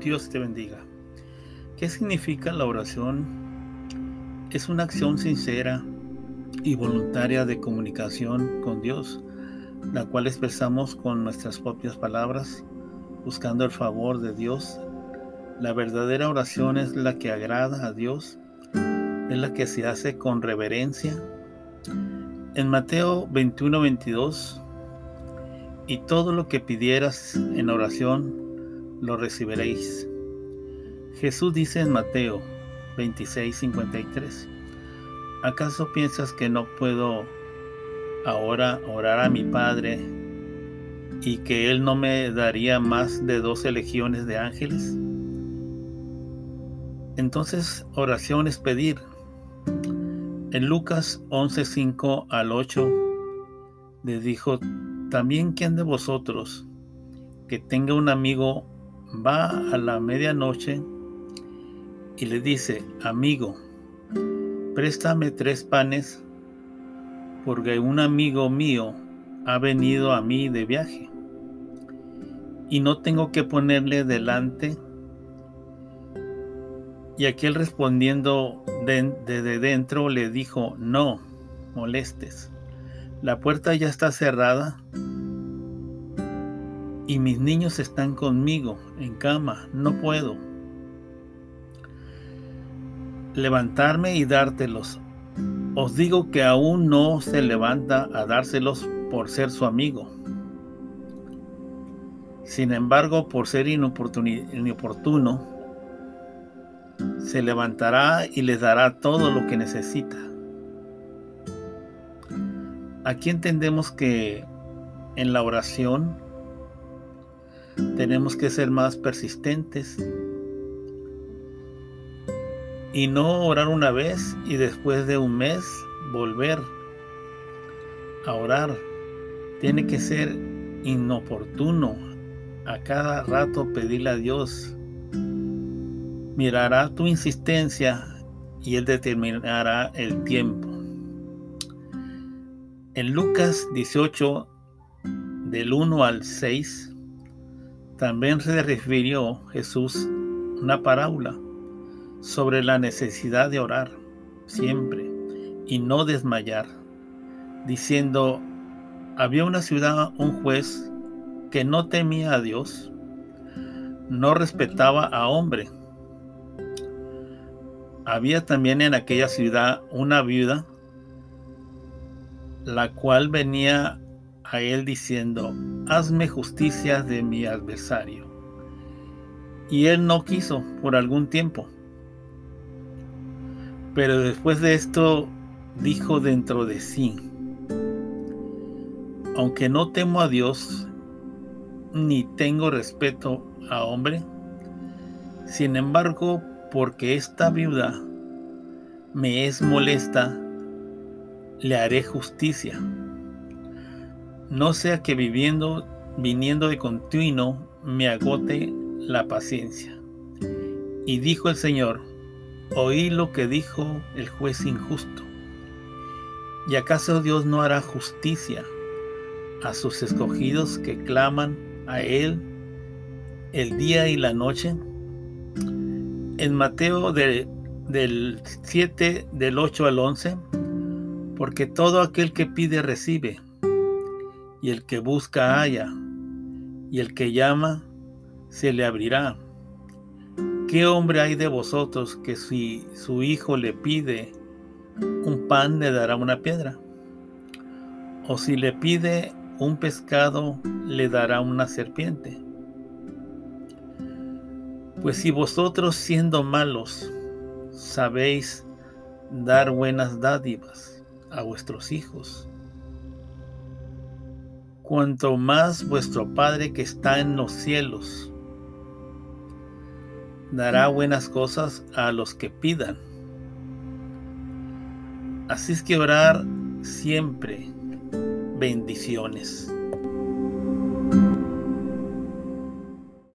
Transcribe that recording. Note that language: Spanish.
Dios te bendiga. ¿Qué significa la oración? Es una acción sincera y voluntaria de comunicación con Dios, la cual expresamos con nuestras propias palabras, buscando el favor de Dios. La verdadera oración es la que agrada a Dios, es la que se hace con reverencia. En Mateo 21, 22, y todo lo que pidieras en oración, lo recibiréis. Jesús dice en Mateo 26, 53, ¿acaso piensas que no puedo ahora orar a mi Padre y que Él no me daría más de doce legiones de ángeles? Entonces oración es pedir. En Lucas 11, 5 al 8 le dijo, también quien de vosotros que tenga un amigo va a la medianoche y le dice, amigo, préstame tres panes porque un amigo mío ha venido a mí de viaje y no tengo que ponerle delante. Y aquel respondiendo desde dentro le dijo, no molestes la puerta ya está cerrada y mis niños están conmigo en cama. No puedo levantarme y dártelos. Os digo que aún no se levanta a dárselos por ser su amigo. Sin embargo, por ser inoportuno, se levantará y les dará todo lo que necesita. Aquí entendemos que en la oración tenemos que ser más persistentes y no orar una vez y después de un mes volver a orar. Tiene que ser inoportuno a cada rato pedirle a Dios. Mirará tu insistencia y Él determinará el tiempo. En Lucas 18, del 1 al 6, también se refirió Jesús una parábola sobre la necesidad de orar siempre y no desmayar, diciendo, había una ciudad, un juez que no temía a Dios, no respetaba a hombre. Había también en aquella ciudad una viuda la cual venía a él diciendo, hazme justicia de mi adversario. Y él no quiso por algún tiempo. Pero después de esto dijo dentro de sí, aunque no temo a Dios, ni tengo respeto a hombre, sin embargo, porque esta viuda me es molesta, le haré justicia. No sea que viviendo, viniendo de continuo, me agote la paciencia. Y dijo el Señor, oí lo que dijo el juez injusto. ¿Y acaso Dios no hará justicia a sus escogidos que claman a Él el día y la noche? En Mateo del 7, del 8 al 11, porque todo aquel que pide recibe, y el que busca halla, y el que llama se le abrirá. ¿Qué hombre hay de vosotros que si su hijo le pide un pan le dará una piedra? ¿O si le pide un pescado le dará una serpiente? Pues si vosotros siendo malos sabéis dar buenas dádivas a vuestros hijos. Cuanto más vuestro Padre que está en los cielos dará buenas cosas a los que pidan. Así es que orar siempre bendiciones.